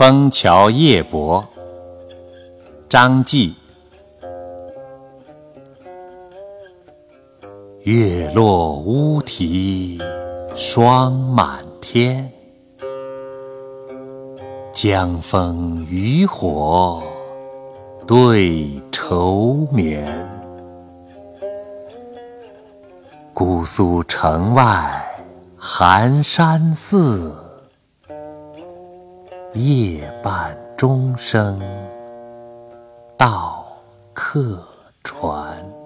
枫桥夜泊，张继。月落乌啼霜满天，江枫渔火对愁眠。姑苏城外寒山寺。夜半钟声到客船。